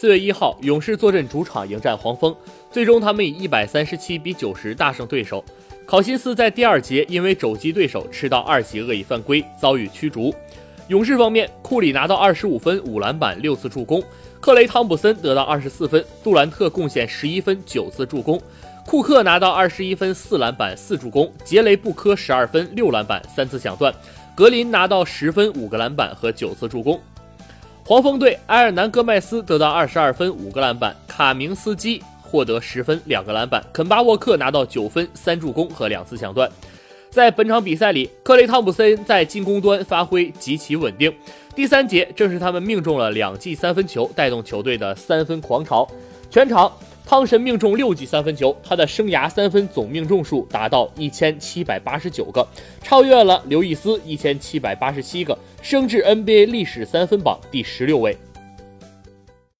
四月一号，勇士坐镇主场迎战黄蜂，最终他们以一百三十七比九十大胜对手。考辛斯在第二节因为肘击对手吃到二级恶意犯规，遭遇驱逐。勇士方面，库里拿到二十五分、五篮板、六次助攻；克雷·汤普森得到二十四分；杜兰特贡献十一分、九次助攻；库克拿到二十一分、四篮板、四助攻；杰雷·布科十二分、六篮板、三次抢断；格林拿到十分、五个篮板和九次助攻。黄蜂队埃尔南·戈麦斯得到二十二分、五个篮板；卡明斯基获得十分、两个篮板；肯巴·沃克拿到九分、三助攻和两次抢断。在本场比赛里，克雷·汤普森在进攻端发挥极其稳定。第三节正是他们命中了两记三分球，带动球队的三分狂潮。全场，汤神命中六记三分球，他的生涯三分总命中数达到一千七百八十九个，超越了刘易斯一千七百八十七个，升至 NBA 历史三分榜第十六位。